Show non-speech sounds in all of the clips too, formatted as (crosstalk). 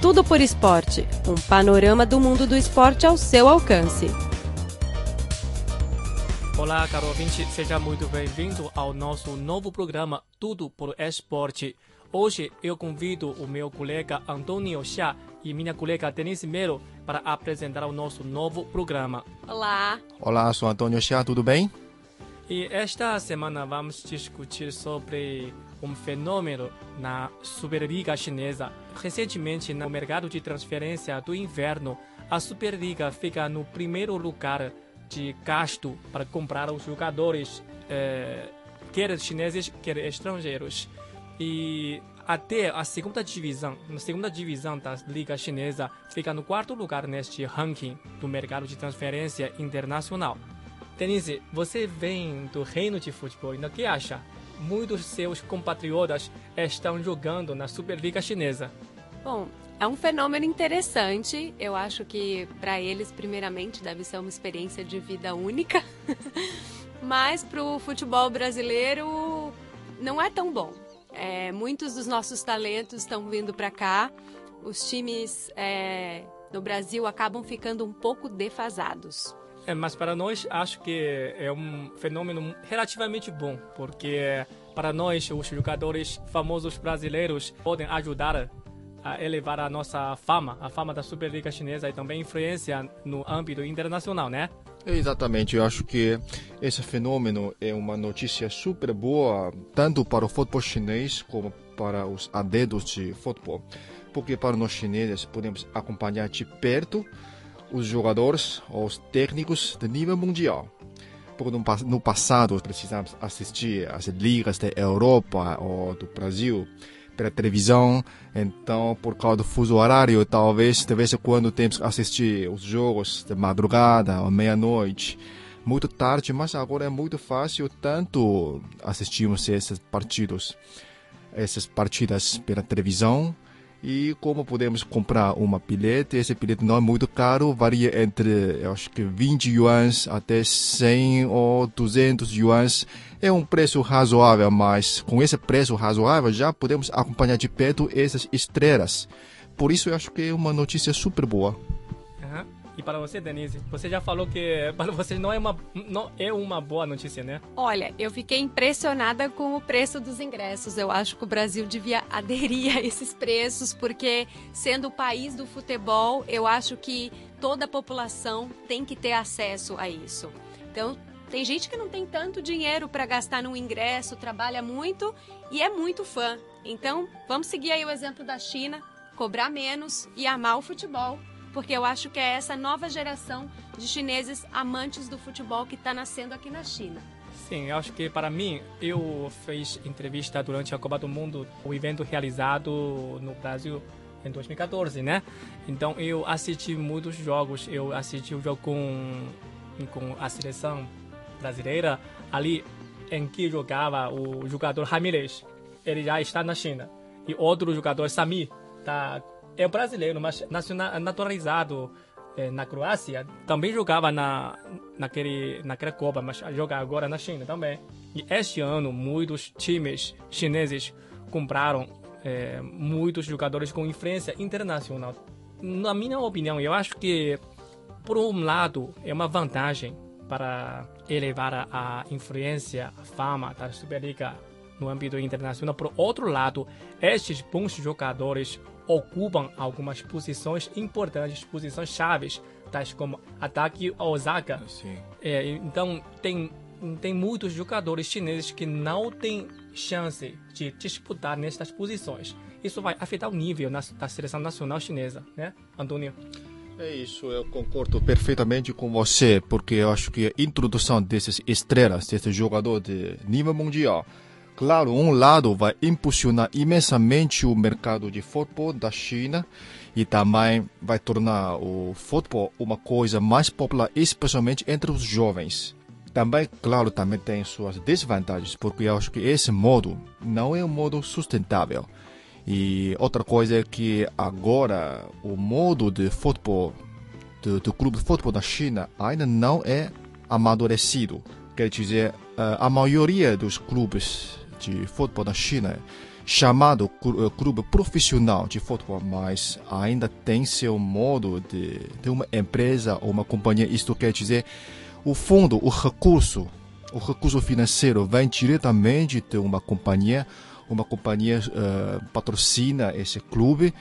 Tudo por Esporte um panorama do mundo do esporte ao seu alcance. Olá, caro ouvinte, seja muito bem-vindo ao nosso novo programa Tudo por Esporte. Hoje eu convido o meu colega Antônio Chá e minha colega Denise Melo para apresentar o nosso novo programa. Olá! Olá, sou Antônio Chá, tudo bem? E esta semana vamos discutir sobre um fenômeno na Superliga Chinesa. Recentemente, no mercado de transferência do inverno, a Superliga fica no primeiro lugar de gasto para comprar os jogadores, eh, quer chineses, quer estrangeiros. E até a segunda divisão, na segunda divisão da Liga Chinesa, fica no quarto lugar neste ranking do mercado de transferência internacional. Denise, você vem do reino de futebol, e o que acha? Muitos seus compatriotas estão jogando na Superliga Chinesa. Bom, é um fenômeno interessante. Eu acho que para eles, primeiramente, deve ser uma experiência de vida única. (laughs) Mas para o futebol brasileiro não é tão bom. É, muitos dos nossos talentos estão vindo para cá. Os times é, no Brasil acabam ficando um pouco defasados. É, mas para nós acho que é um fenômeno relativamente bom, porque para nós os jogadores famosos brasileiros podem ajudar a elevar a nossa fama, a fama da Superliga Chinesa e também influência no âmbito internacional, né? Exatamente, eu acho que esse fenômeno é uma notícia super boa, tanto para o futebol chinês como para os adeptos de futebol. Porque para nós chineses podemos acompanhar de perto os jogadores, os técnicos de nível mundial. Porque no, passado precisamos assistir às ligas da Europa ou do Brasil pela televisão, então por causa do fuso horário, talvez de vez em quando temos que assistir os jogos de madrugada ou meia-noite, muito tarde, mas agora é muito fácil tanto assistirmos esses partidos, essas partidas pela televisão, e como podemos comprar uma bilhete, esse bilhete não é muito caro, varia entre, eu acho que 20 yuans até 100 ou 200 yuans. É um preço razoável, mas com esse preço razoável já podemos acompanhar de perto essas estrelas. Por isso eu acho que é uma notícia super boa. E para você, Denise, você já falou que (laughs) para você não é uma, não é uma boa notícia, né? Olha, eu fiquei impressionada com o preço dos ingressos. Eu acho que o Brasil devia (laughs) aderir a esses preços, porque sendo o país do futebol, eu acho que toda a população tem que ter acesso a isso. Então, tem gente que não tem tanto dinheiro para gastar num ingresso, trabalha muito e é muito fã. Então, vamos seguir aí o exemplo da China, cobrar menos e amar o futebol porque eu acho que é essa nova geração de chineses amantes do futebol que está nascendo aqui na China. Sim, eu acho que para mim, eu fiz entrevista durante a Copa do Mundo, o evento realizado no Brasil em 2014, né? Então eu assisti muitos jogos, eu assisti o jogo com, com a seleção brasileira, ali em que jogava o jogador Ramírez, ele já está na China, e outro jogador, Sami, está é brasileiro, mas naturalizado é, na Croácia, também jogava na, naquele, naquela Copa, mas joga agora na China também. E este ano, muitos times chineses compraram é, muitos jogadores com influência internacional. Na minha opinião, eu acho que, por um lado, é uma vantagem para elevar a influência, a fama da Superliga no âmbito internacional. Por outro lado, estes bons jogadores ocupam algumas posições importantes, posições chaves, tais como ataque ao zaga. É, então, tem, tem muitos jogadores chineses que não têm chance de disputar nestas posições. Isso vai afetar o nível na, da seleção nacional chinesa, né, Antônio? É isso, eu concordo perfeitamente com você, porque eu acho que a introdução desses estrelas, desse jogador de nível mundial, Claro, um lado vai impulsionar imensamente o mercado de futebol da China e também vai tornar o futebol uma coisa mais popular, especialmente entre os jovens. Também, claro, também tem suas desvantagens, porque eu acho que esse modo não é um modo sustentável. E outra coisa é que agora o modo de futebol do, do clube de futebol da China ainda não é amadurecido. Quer dizer, a maioria dos clubes de futebol na China chamado clube profissional de futebol, mas ainda tem seu modo de, de uma empresa ou uma companhia. Isto quer dizer, o fundo, o recurso, o recurso financeiro vem diretamente de uma companhia, uma companhia uh, patrocina esse clube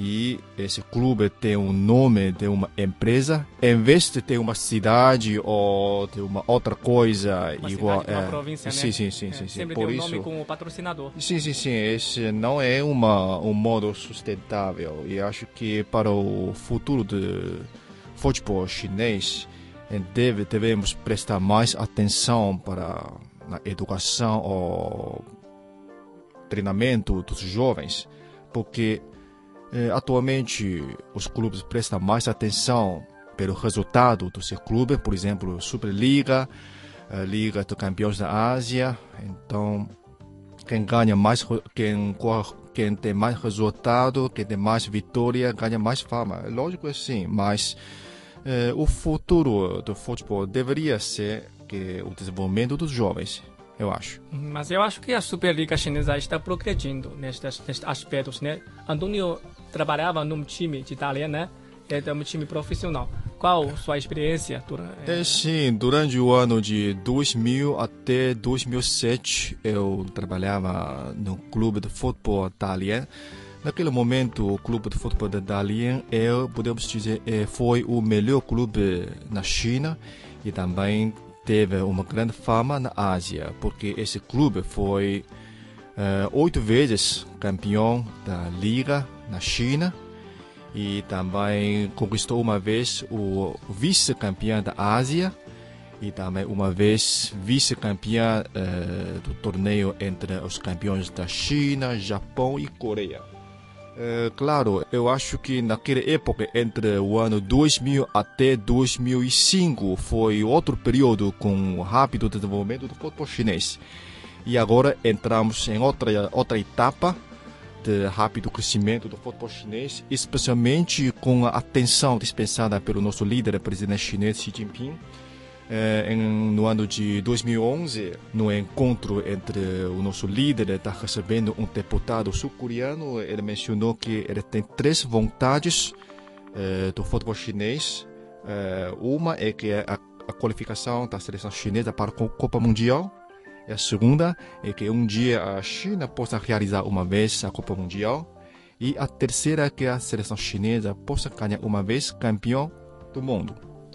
e esse clube tem um nome de uma empresa, em vez de ter uma cidade ou de uma outra coisa uma igual. Cidade, é, uma província, sim, né? sim, sim, é, sim, sim. Sempre Por tem um isso, nome como patrocinador. Sim, sim, sim. Esse não é uma, um modo sustentável. E acho que para o futuro do futebol chinês, deve, devemos prestar mais atenção para a educação ou treinamento dos jovens, porque atualmente os clubes prestam mais atenção pelo resultado do seu clube, por exemplo, Superliga, a Liga dos Campeões da Ásia. Então, quem ganha mais, quem, quem tem mais resultado, quem tem mais vitória, ganha mais fama. Lógico que sim, mas eh, o futuro do futebol deveria ser que o desenvolvimento dos jovens eu acho. Mas eu acho que a Superliga Chinesa está progredindo nestes, nestes aspectos, né? Antônio trabalhava num time de Itália, né? É um time profissional. Qual sua experiência? Durante, é, sim, durante o ano de 2000 até 2007 eu trabalhava no clube de futebol italiano. Naquele momento, o clube de futebol da Dalian, eu podemos dizer, foi o melhor clube na China e também teve uma grande fama na Ásia, porque esse clube foi uh, oito vezes campeão da Liga na China e também conquistou uma vez o vice-campeão da Ásia e também uma vez vice-campeão uh, do torneio entre os campeões da China, Japão e Coreia. É, claro, eu acho que naquela época, entre o ano 2000 até 2005, foi outro período com rápido desenvolvimento do futebol chinês. E agora entramos em outra, outra etapa de rápido crescimento do futebol chinês, especialmente com a atenção dispensada pelo nosso líder, presidente chinês Xi Jinping eh, no ano de 2011, no encontro entre o nosso líder, está recebendo um deputado sul-coreano, ele mencionou que ele tem três vontades eh, do futebol chinês. Eh, uma é que a, a qualificação da seleção chinesa para a Copa Mundial. E a segunda é que um dia a China possa realizar uma vez a Copa Mundial. E a terceira é que a seleção chinesa possa ganhar uma vez campeão do mundo.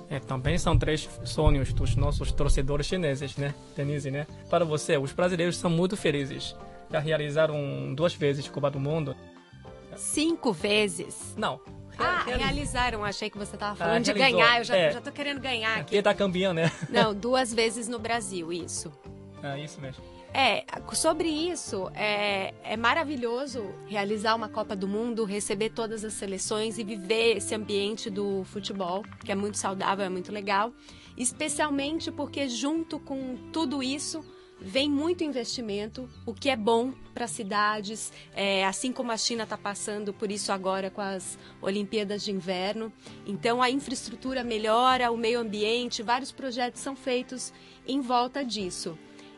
É, também são três sonhos dos nossos torcedores chineses, né, Denise, né? Para você, os brasileiros são muito felizes. Já realizaram duas vezes Copa do Mundo. Cinco vezes? Não. Ah, realizaram. Achei que você estava falando ah, de ganhar. Eu já, é. já tô querendo ganhar aqui. Aqui tá campeão, né? Não, (laughs) duas vezes no Brasil, isso. É isso mesmo. É, sobre isso, é, é maravilhoso realizar uma Copa do Mundo, receber todas as seleções e viver esse ambiente do futebol, que é muito saudável, é muito legal. Especialmente porque, junto com tudo isso, vem muito investimento, o que é bom para cidades, é, assim como a China está passando por isso agora com as Olimpíadas de Inverno. Então a infraestrutura melhora, o meio ambiente, vários projetos são feitos em volta disso.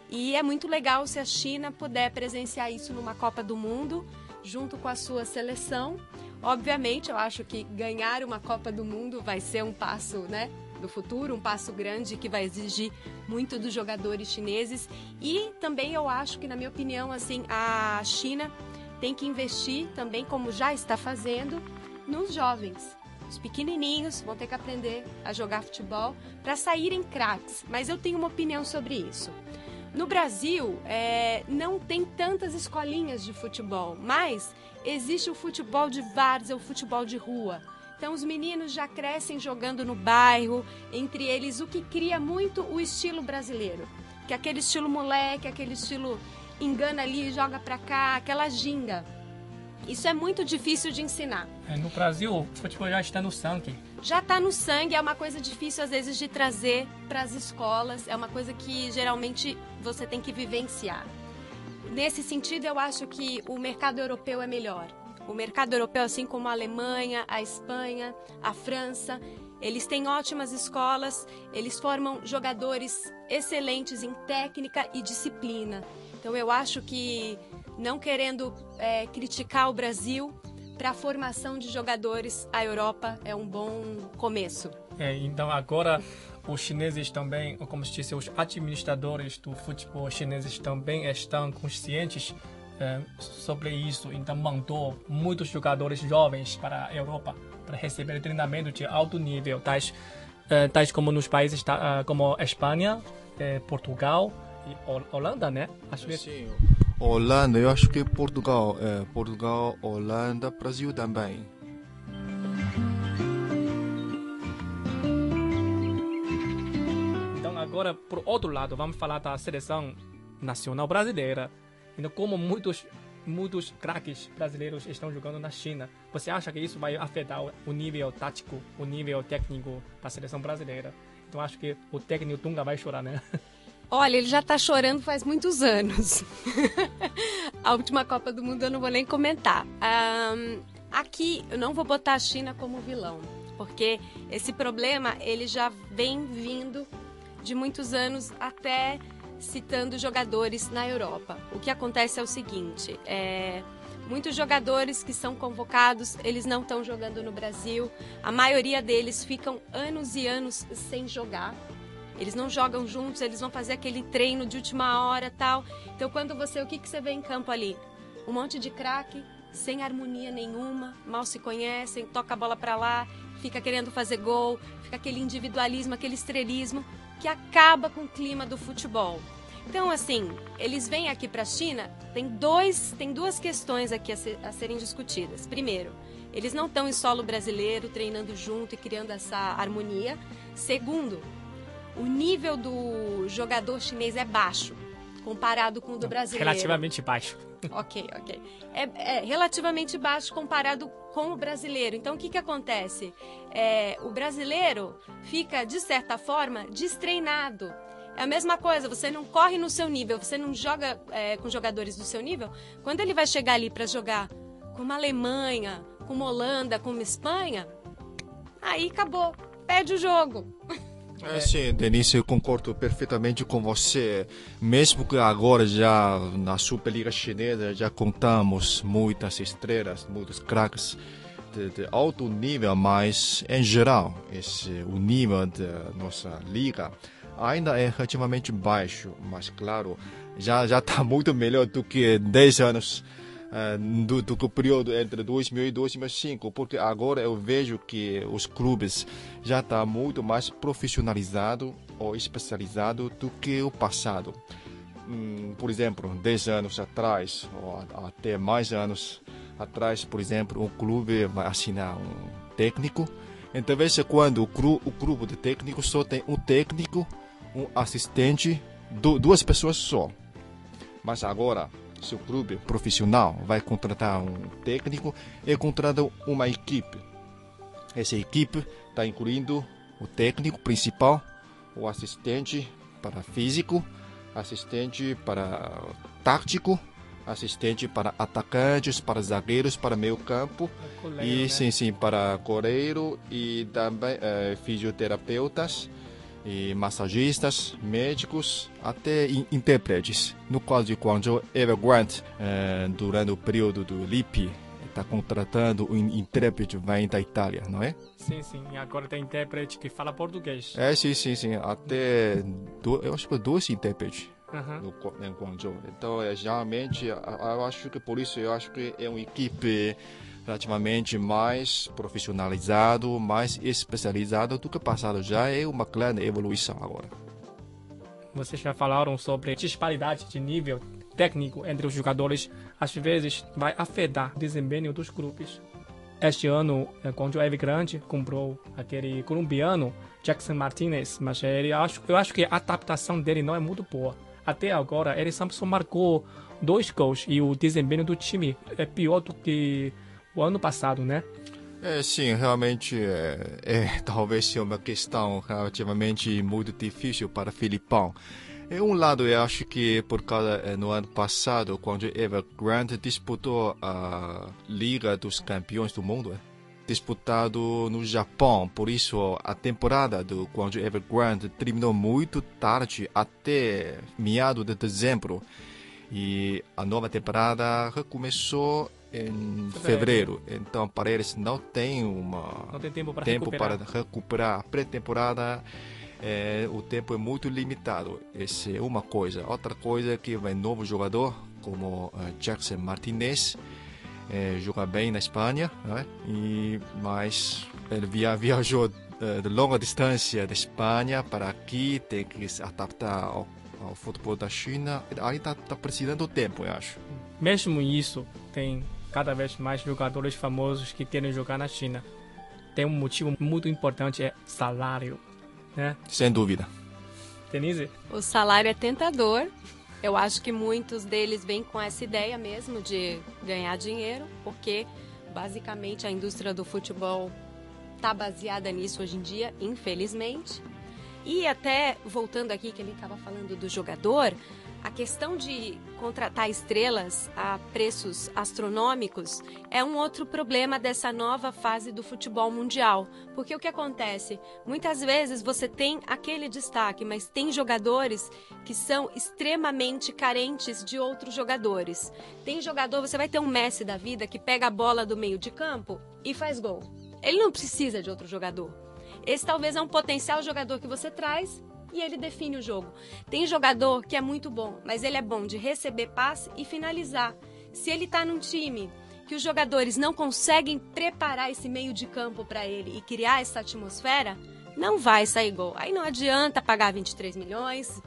E é muito legal se a China puder presenciar isso numa Copa do Mundo, junto com a sua seleção. Obviamente, eu acho que ganhar uma Copa do Mundo vai ser um passo, né? Do futuro, um passo grande que vai exigir muito dos jogadores chineses. E também eu acho que, na minha opinião, assim, a China tem que investir também, como já está fazendo, nos jovens. Os pequenininhos vão ter que aprender a jogar futebol para saírem craques. Mas eu tenho uma opinião sobre isso. No Brasil, é, não tem tantas escolinhas de futebol, mas existe o futebol de várzea, o futebol de rua. Então, os meninos já crescem jogando no bairro, entre eles, o que cria muito o estilo brasileiro. Que é aquele estilo moleque, aquele estilo engana ali, joga pra cá, aquela ginga. Isso é muito difícil de ensinar. É, no Brasil, o futebol já está no sangue. Já está no sangue, é uma coisa difícil às vezes de trazer para as escolas, é uma coisa que geralmente você tem que vivenciar. Nesse sentido, eu acho que o mercado europeu é melhor. O mercado europeu, assim como a Alemanha, a Espanha, a França, eles têm ótimas escolas, eles formam jogadores excelentes em técnica e disciplina. Então eu acho que não querendo é, criticar o Brasil, para a formação de jogadores, a Europa é um bom começo. É, então agora os chineses também, como se disse, os administradores do futebol chineses também estão conscientes é, sobre isso. Então mandou muitos jogadores jovens para a Europa para receber treinamento de alto nível, tais, é, tais como nos países tá, como Espanha, é, Portugal e Holanda, né? Acho que sim. Holanda, eu acho que Portugal, é, Portugal, Holanda, Brasil também. Então agora, por outro lado, vamos falar da seleção nacional brasileira. Então, como muitos muitos craques brasileiros estão jogando na China. Você acha que isso vai afetar o nível tático, o nível técnico da seleção brasileira? Então acho que o técnico Tunga vai chorar, né? (laughs) Olha, ele já está chorando faz muitos anos. (laughs) a última Copa do Mundo eu não vou nem comentar. Um, aqui eu não vou botar a China como vilão, porque esse problema ele já vem vindo de muitos anos até citando jogadores na Europa. O que acontece é o seguinte: é, muitos jogadores que são convocados, eles não estão jogando no Brasil. A maioria deles ficam anos e anos sem jogar. Eles não jogam juntos, eles vão fazer aquele treino de última hora tal. Então, quando você, o que, que você vê em campo ali? Um monte de craque, sem harmonia nenhuma, mal se conhecem, toca a bola para lá, fica querendo fazer gol, fica aquele individualismo, aquele estrelismo que acaba com o clima do futebol. Então, assim, eles vêm aqui para a China, tem, dois, tem duas questões aqui a, ser, a serem discutidas. Primeiro, eles não estão em solo brasileiro, treinando junto e criando essa harmonia. Segundo, o nível do jogador chinês é baixo, comparado com o do brasileiro. Relativamente baixo. (laughs) Ok, ok. É, é, relativamente baixo comparado com o brasileiro. Então, o que, que acontece? É, o brasileiro fica, de certa forma, destreinado. É a mesma coisa, você não corre no seu nível, você não joga é, com jogadores do seu nível. Quando ele vai chegar ali para jogar com uma Alemanha, com uma Holanda, com uma Espanha, aí acabou, perde o jogo. (laughs) É, sim, Denise, eu concordo perfeitamente com você. Mesmo que agora já na Superliga Chinesa já contamos muitas estrelas, muitos craques de, de, alto nível, mas em geral esse o nível da nossa liga ainda é relativamente baixo. Mas claro, já está muito melhor do que 10 anos uh, do, do período entre 2000 e 2005, porque agora eu vejo que os clubes já estão tá muito mais profissionalizados ou especializados do que o passado. Hum, por exemplo, 10 anos atrás, ou até mais anos atrás, por exemplo, um clube vai assinar um técnico. Então, veja quando o, cru, o grupo de técnicos só tem um técnico, um assistente, duas pessoas só. Mas agora, seu clube profissional vai contratar um técnico e contrata uma equipe. Essa equipe está incluindo o técnico principal, o assistente para físico, assistente para tático, assistente para atacantes, para zagueiros, para meio campo e né? sim sim para goleiro e também é, fisioterapeutas e massagistas, médicos, até intérpretes. No caso de Guangzhou, Evergrande, eh, durante o período do LIP, está contratando um intérprete vem da Itália, não é? Sim, sim. E agora tem intérprete que fala português. É, sim, sim, sim. Até, do, eu acho que dois intérpretes. Uhum. No, em Guangzhou. Então, é, geralmente, eu acho que por isso eu acho que é uma equipe relativamente mais profissionalizado, mais especializado do que passado. Já é uma grande evolução agora. Vocês já falaram sobre disparidade de nível técnico entre os jogadores. Às vezes vai afetar o desempenho dos grupos. Este ano, eh, quando o Evergrande comprou aquele colombiano Jackson Martinez, mas ele acho, eu acho que a adaptação dele não é muito boa. Até agora, ele só marcou dois gols e o desempenho do time é pior do que o ano passado, né? É, sim, realmente é, é (laughs) talvez seja uma questão relativamente muito difícil para Filipão. É um lado, eu acho que por causa é, no ano passado, quando Evergrande disputou a Liga dos Campeões do Mundo, é, disputado no Japão, por isso a temporada do Guangzhou Evergrande terminou muito tarde, até meado de dezembro. E a nova temporada recomeçou em Fevereiro. fevereiro. Então, para eles não tem uma Não tem tempo para tempo recuperar. para recuperar. A pré-temporada, é, o tempo é muito limitado. Essa é uma coisa. Outra coisa é que vai novo jogador, como eh, Jackson Martinez, eh, joga bem na Espanha, né? e, mas ele via, viajou eh, de longa distância da Espanha para aqui, tem que se adaptar ao, ao futebol da China. Aí está tá precisando de tempo, eu acho. Mesmo isso, tem cada vez mais jogadores famosos que querem jogar na China. Tem um motivo muito importante, é salário. Né? Sem dúvida. Denise? O salário é tentador. Eu acho que muitos deles vêm com essa ideia mesmo de ganhar dinheiro, porque basicamente a indústria do futebol está baseada nisso hoje em dia, infelizmente. E até voltando aqui que ele estava falando do jogador, a questão de contratar estrelas a preços astronômicos é um outro problema dessa nova fase do futebol mundial. Porque o que acontece? Muitas vezes você tem aquele destaque, mas tem jogadores que são extremamente carentes de outros jogadores. Tem jogador, você vai ter um Messi da vida que pega a bola do meio de campo e faz gol. Ele não precisa de outro jogador. Esse talvez é um potencial jogador que você traz e ele define o jogo. Tem jogador que é muito bom, mas ele é bom de receber passe e finalizar. Se ele está num time que os jogadores não conseguem preparar esse meio de campo para ele e criar essa atmosfera, não vai sair gol. Aí não adianta pagar 23 milhões,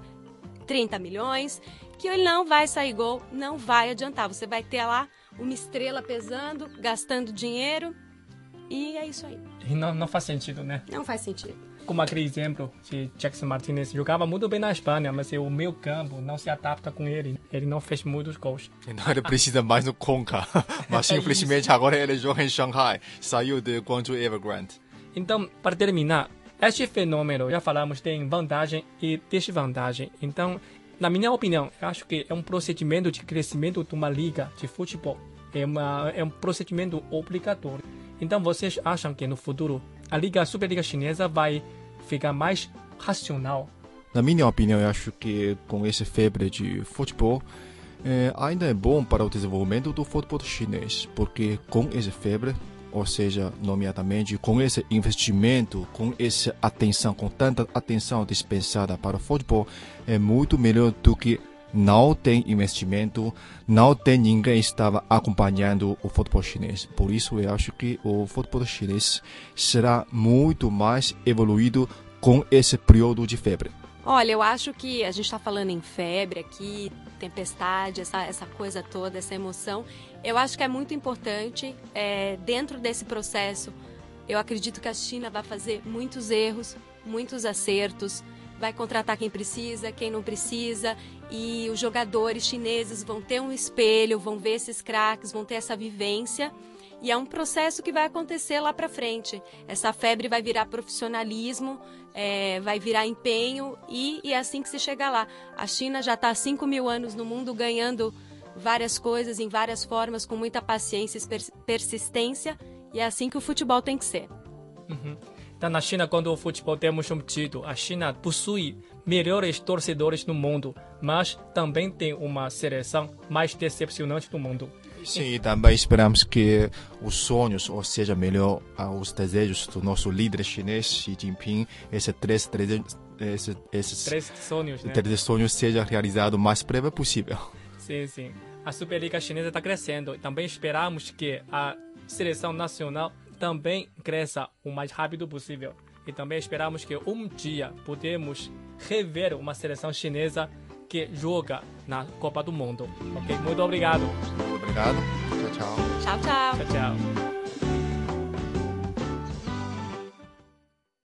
30 milhões, que ele não vai sair gol, não vai adiantar. Você vai ter lá uma estrela pesando, gastando dinheiro, e é isso aí. E não, não faz sentido, né? Não faz sentido. Como aquele exemplo de Jackson Martinez jogava muito bem na Espanha, mas o meio campo não se adapta com ele. Ele não fez muitos gols. Então ele precisa mais no Conca. (laughs) Mas É infelizmente agora ele joga em Shanghai. Saiu de Guangzhou Evergrande. Então, para terminar, este fenômeno, já falamos, tem vantagem e desvantagem. Então, na minha opinião, acho que é um procedimento de crescimento de uma liga de futebol. É, uma, é um procedimento obrigatório. Então, vocês acham que no futuro a Liga Superliga Chinesa vai ficar mais racional? Na minha opinião, eu acho que com esse febre de futebol, eh, ainda é bom para o desenvolvimento do futebol chinês, porque com esse febre, ou seja, nomeadamente com esse investimento, com essa atenção, com tanta atenção dispensada para o futebol, é muito melhor do que não tem investimento, não tem ninguém estava acompanhando o futebol chinês. Por isso eu acho que o futebol chinês será muito mais evoluído com esse período de febre. Olha, eu acho que a gente está falando em febre aqui, tempestade, essa, essa coisa toda, essa emoção. Eu acho que é muito importante, é, dentro desse processo, eu acredito que a China vai fazer muitos erros, muitos acertos, vai contratar quem precisa, quem não precisa, e os jogadores chineses vão ter um espelho, vão ver esses craques, vão ter essa vivência. E é um processo que vai acontecer lá para frente. Essa febre vai virar profissionalismo, é, vai virar empenho e, e é assim que se chega lá. A China já está há 5 mil anos no mundo ganhando várias coisas em várias formas, com muita paciência e pers- persistência, e é assim que o futebol tem que ser. Então, na China, quando o futebol temos um título, a China possui melhores torcedores no mundo, mas também tem uma seleção mais decepcionante do mundo. Sim, e também esperamos que os sonhos, ou seja, melhor, ah, os desejos do nosso líder chinês, Xi Jinping, esses três, desejos- esses, esses Três sonhos, né? três sonhos sejam realizados o mais breve possível. Sim, sim. A Superliga Chinesa está crescendo. e Também esperamos que a seleção nacional também cresça o mais rápido possível. E também esperamos que um dia podemos rever uma seleção chinesa que joga na Copa do Mundo. Ok? Muito obrigado. Obrigado. Tchau, tchau. Tchau, tchau. Tchau, tchau.